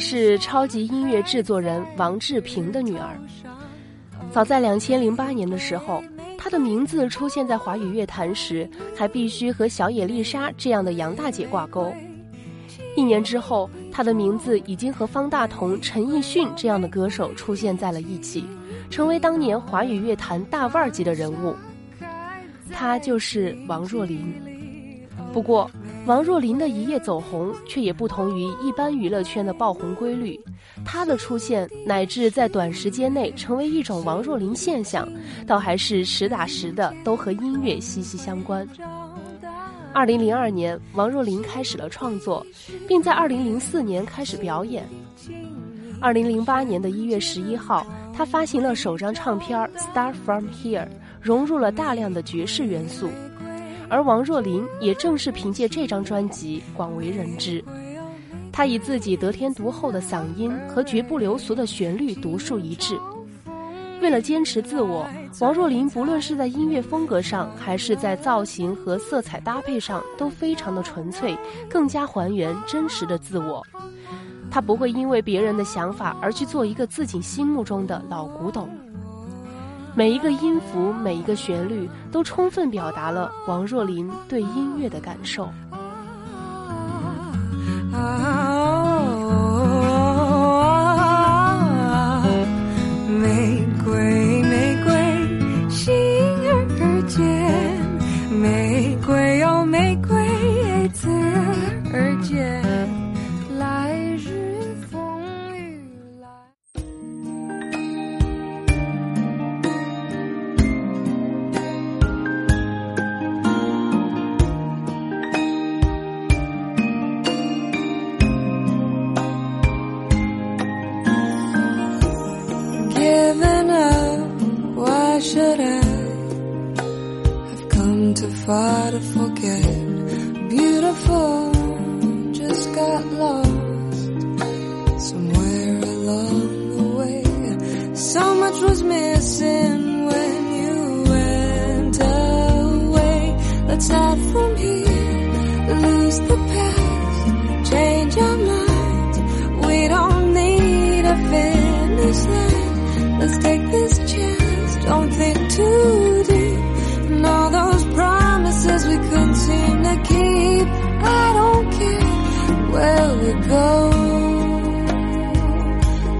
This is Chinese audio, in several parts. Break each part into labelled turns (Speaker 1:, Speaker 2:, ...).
Speaker 1: 是超级音乐制作人王志平的女儿。早在两千零八年的时候，她的名字出现在华语乐坛时，还必须和小野丽莎这样的杨大姐挂钩。一年之后，她的名字已经和方大同、陈奕迅这样的歌手出现在了一起，成为当年华语乐坛大腕级的人物。她就是王若琳。不过，王若琳的一夜走红，却也不同于一般娱乐圈的爆红规律。她的出现，乃至在短时间内成为一种王若琳现象，倒还是实打实的，都和音乐息息相关。二零零二年，王若琳开始了创作，并在二零零四年开始表演。二零零八年的一月十一号，她发行了首张唱片《Star From Here》，融入了大量的爵士元素。而王若琳也正是凭借这张专辑广为人知。她以自己得天独厚的嗓音和绝不流俗的旋律独树一帜。为了坚持自我，王若琳不论是在音乐风格上，还是在造型和色彩搭配上，都非常的纯粹，更加还原真实的自我。她不会因为别人的想法而去做一个自己心目中的老古董。每一个音符，每一个旋律，都充分表达了王若琳对音乐的感受。
Speaker 2: Far to forget. Beautiful, just got lost somewhere along the way. So much was missing when you went away. Let's start from here, lose the past, change our minds. We don't need a finish line. Let's take this don't think too deep. And all those promises we couldn't seem to keep. I don't care where we go.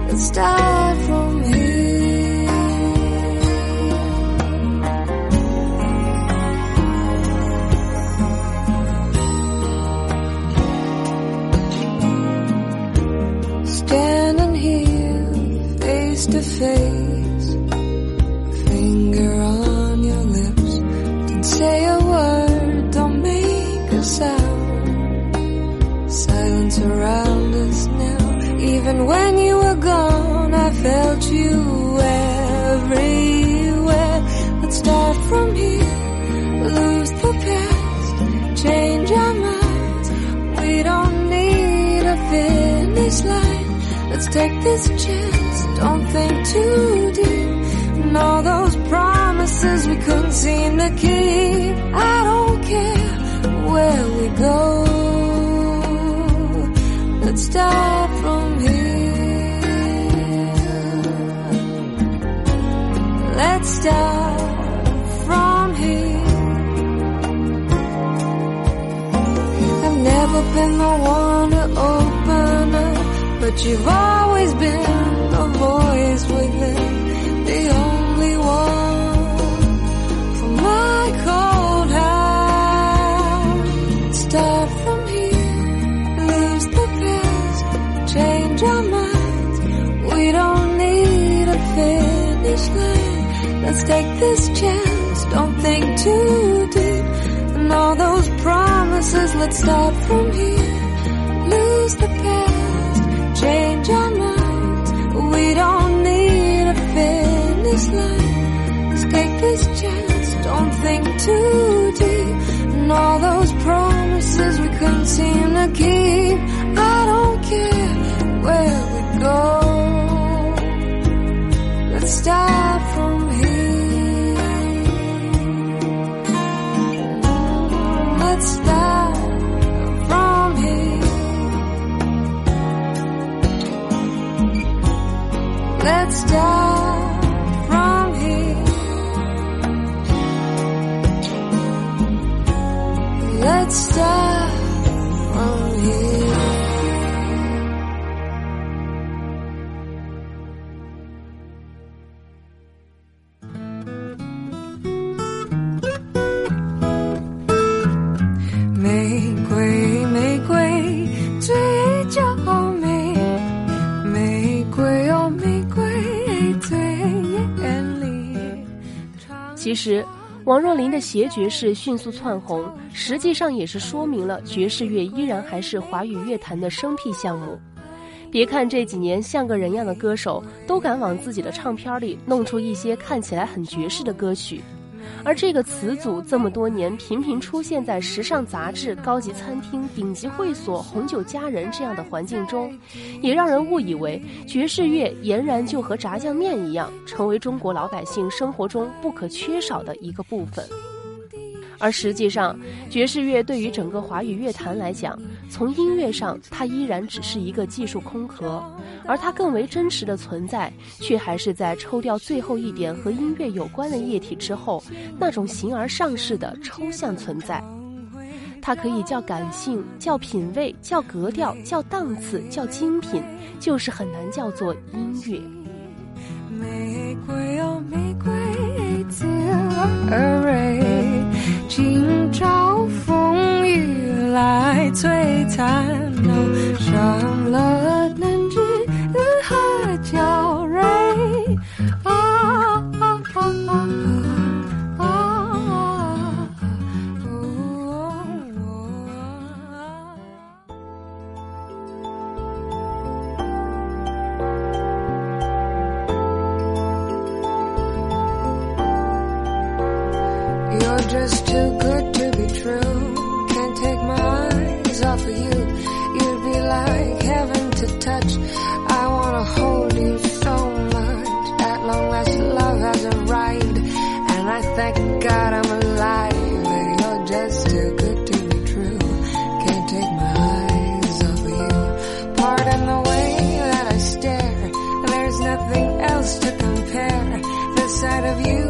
Speaker 2: Let's start from here. Standing here face to face, Let's take this chance, don't think too deep. And all those promises we couldn't seem to keep. I don't care where we go. Let's start from here. Let's start from here. I've never been the one but you've always been the voice within, the only one for my cold heart. Start from here, lose the past, change our minds. We don't need a finish line. Let's take this chance, don't think too deep. And all those promises, let's start from here. Lose the past, change our minds. We don't need a finish line. Let's take this chance, don't think too deep. And all those promises we couldn't seem to keep. I don't care where we go. Let's start Let's start from here. Let's start
Speaker 1: 时，王若琳的邪爵士迅速窜红，实际上也是说明了爵士乐依然还是华语乐坛的生僻项目。别看这几年像个人样的歌手都敢往自己的唱片里弄出一些看起来很爵士的歌曲，而这个词组这么多年频频出现在时尚杂志、高级餐厅、顶级会所、红酒佳人这样的环境中，也让人误以为爵士乐俨然就和炸酱面一样，成为中国老百姓生活中不可缺少的一个部分。而实际上，爵士乐对于整个华语乐坛来讲，从音乐上它依然只是一个技术空壳，而它更为真实的存在，却还是在抽掉最后一点和音乐有关的液体之后，那种形而上式的抽象存在。它可以叫感性，叫品味，叫格调，叫档次，叫精品，就是很难叫做音乐。
Speaker 2: 玫瑰哦，玫瑰自而蕊，朝风雨来摧残，hold you so much. At long last, love has arrived, and I thank God I'm alive. You're just too good to be true. Can't take my eyes off of you. Pardon the way that I stare. There's nothing else to compare. The sight of you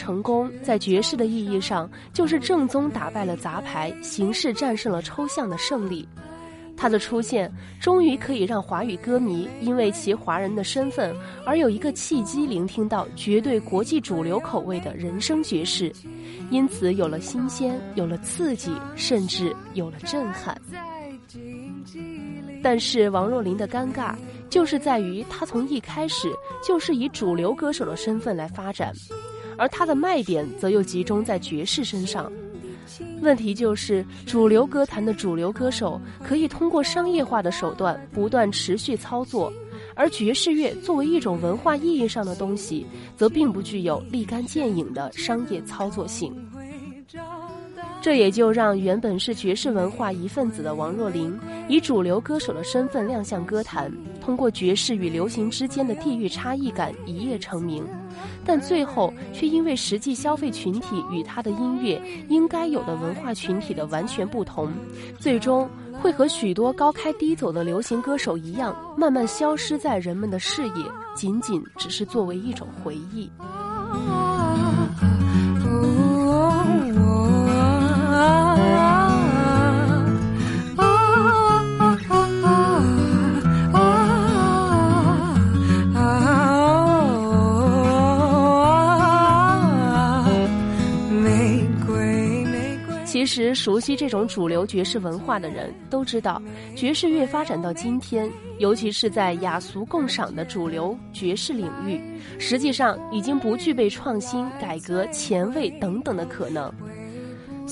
Speaker 2: 成功，在爵士的意义上，就是正宗打败了杂牌，形式战胜了抽象的胜利。他的出现，终于可以让华语歌迷因为其华人的身份，而有一个契机聆听到绝对国际主流口味的人生爵士，因此有了新鲜，有了刺激，甚至有了震撼。但是王若琳的尴尬。就是在于她从一开始就是以主流歌手的身份来发展，而它的卖点则又集中在爵士身上。问题就是主流歌坛的主流歌手可以通过商业化的手段不断持续操作，而爵士乐作为一种文化意义上的东西，则并不具有立竿见影的商业操作性。这也就让原本是爵士文化一份子的王若琳，以主流歌手的身份亮相歌坛，通过爵士与流行之间的地域差异感一夜成名，但最后却因为实际消费群体与他的音乐应该有的文化群体的完全不同，最终会和许多高开低走的流行歌手一样，慢慢消失在人们的视野，仅仅只是作为一种回忆。其实，熟悉这种主流爵士文化的人都知道，爵士乐发展到今天，尤其是在雅俗共赏的主流爵士领域，实际上已经不具备创新、改革、前卫等等的可能。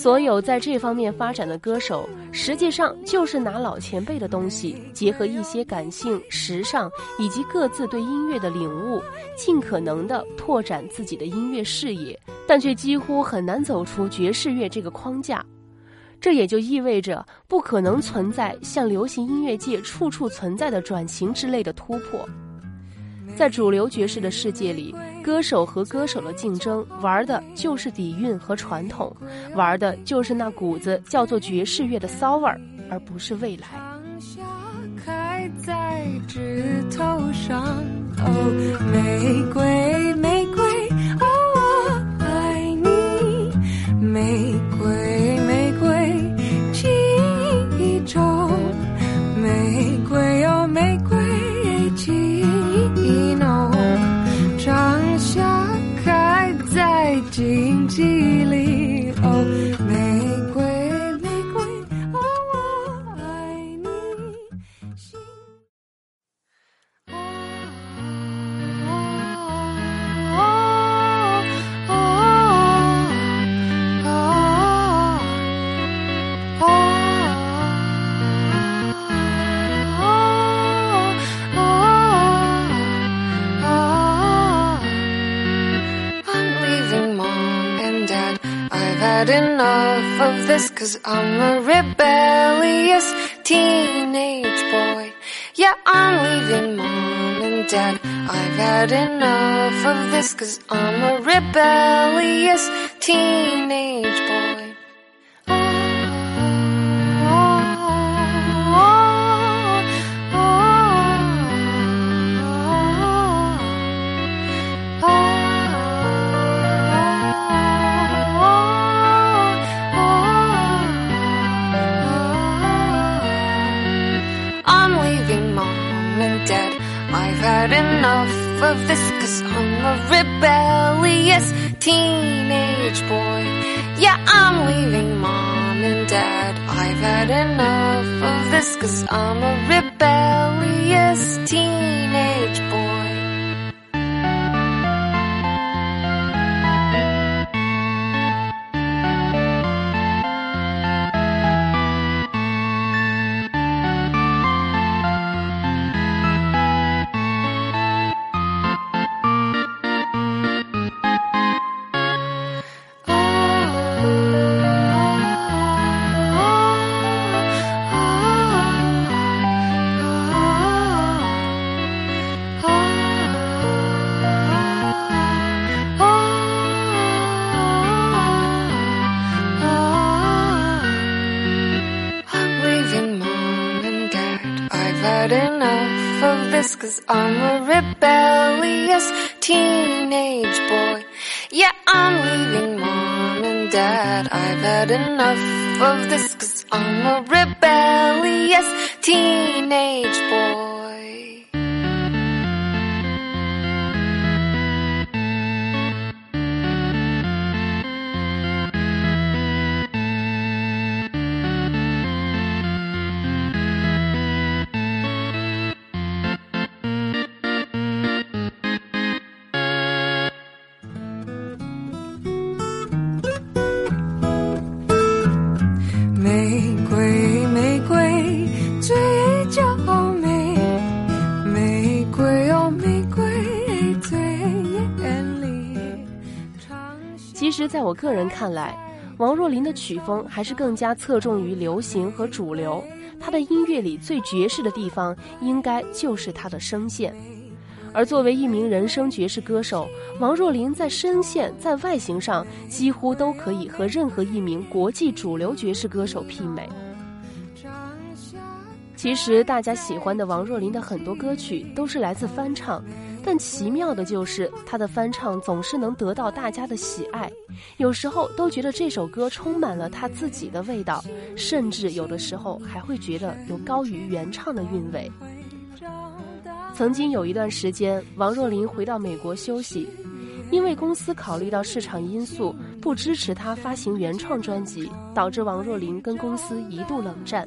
Speaker 2: 所有在这方面发展的歌手，实际上就是拿老前辈的东西，结合一些感性、时尚以及各自对音乐的领悟，尽可能的拓展自己的音乐视野。但却几乎很难走出爵士乐这个框架，这也就意味着不可能存在像流行音乐界处处存在的转型之类的突破。在主流爵士的世界里，歌手和歌手的竞争玩的就是底蕴和传统，玩的就是那股子叫做爵士乐的骚味儿，而不是未来。开在枝头上，哦，玫瑰，玫瑰。我爱你。玫瑰 I've had enough of this cause I'm a rebellious teenage boy. Of this cause I'm a rebellious teenage boy. Yeah, I'm leaving mom and dad. I've had enough of this cause I'm a rebellious teenage boy. Cause I'm a rebellious teenage boy. Yeah, I'm leaving mom and dad. I've had enough of this cause I'm a rebellious teenage boy.
Speaker 1: 在我个人看来，王若琳的曲风还是更加侧重于流行和主流。她的音乐里最爵士的地方，应该就是她的声线。而作为一名人声爵士歌手，王若琳在声线、在外形上几乎都可以和任何一名国际主流爵士歌手媲美。其实，大家喜欢的王若琳的很多歌曲都是来自翻唱，但奇妙的就是他的翻唱总是能得到大家的喜爱，有时候都觉得这首歌充满了他自己的味道，甚至有的时候还会觉得有高于原唱的韵味。曾经有一段时间，王若琳回到美国休息，因为公司考虑到市场因素，不支持她发行原创专辑，导致王若琳跟公司一度冷战。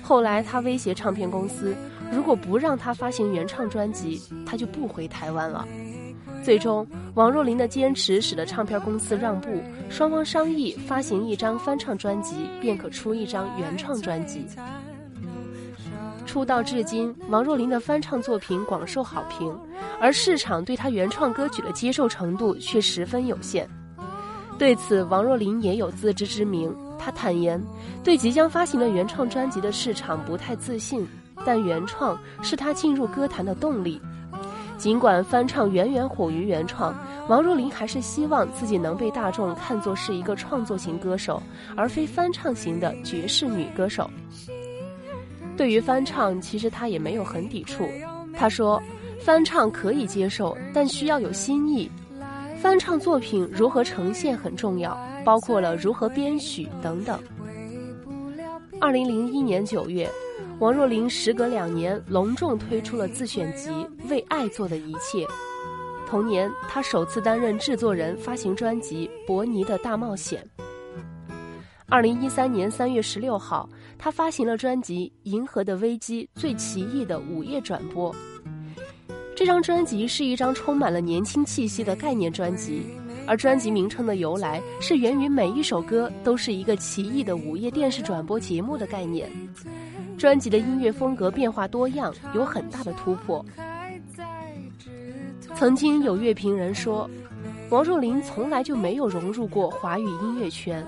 Speaker 1: 后来，他威胁唱片公司，如果不让他发行原创专辑，他就不回台湾了。最终，王若琳的坚持使得唱片公司让步，双方商议发行一张翻唱专辑，便可出一张原创专辑。出道至今，王若琳的翻唱作品广受好评，而市场对她原创歌曲的接受程度却十分有限。对此，王若琳也有自知之明。她坦言，对即将发行的原创专辑的市场不太自信，但原创是她进入歌坛的动力。尽管翻唱远远火于原创，王若琳还是希望自己能被大众看作是一个创作型歌手，而非翻唱型的爵士女歌手。对于翻唱，其实她也没有很抵触。她说，翻唱可以接受，但需要有新意。翻唱作品如何呈现很重要，包括了如何编曲等等。二零零一年九月，王若琳时隔两年隆重推出了自选集《为爱做的一切》。同年，她首次担任制作人，发行专辑《伯尼的大冒险》。二零一三年三月十六号，她发行了专辑《银河的危机》最奇异的午夜转播。这张专辑是一张充满了年轻气息的概念专辑，而专辑名称的由来是源于每一首歌都是一个奇异的午夜电视转播节目的概念。专辑的音乐风格变化多样，有很大的突破。曾经有乐评人说，王若琳从来就没有融入过华语音乐圈，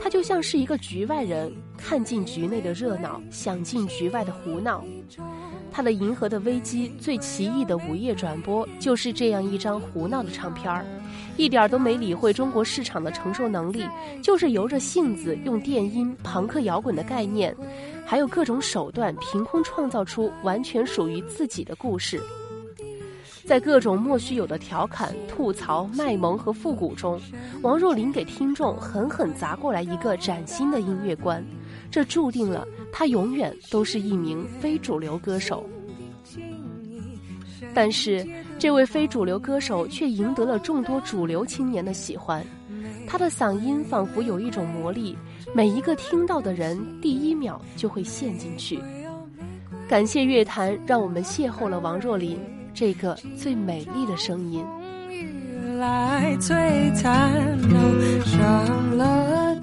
Speaker 1: 他就像是一个局外人，看尽局内的热闹，想尽局外的胡闹。他的《银河的危机》最奇异的午夜转播就是这样一张胡闹的唱片儿，一点儿都没理会中国市场的承受能力，就是由着性子用电音、朋克摇滚的概念，还有各种手段，凭空创造出完全属于自己的故事。在各种莫须有的调侃、吐槽、卖萌和复古中，王若琳给听众狠狠砸过来一个崭新的音乐观。这注定了她永远都是一名非主流歌手，但是这位非主流歌手却赢得了众多主流青年的喜欢。他的嗓音仿佛有一种魔力，每一个听到的人第一秒就会陷进去。感谢乐坛，让我们邂逅了王若琳这个最美丽的声音。
Speaker 2: 来璀璨，上了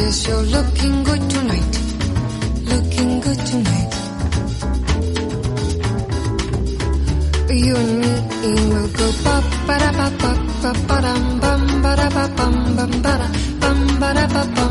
Speaker 2: Yes, you're looking good tonight. Looking good tonight. You and me will go ba ba da ba ba ba ba dum bum ba da ba bum bum ba da bum ba da ba bum.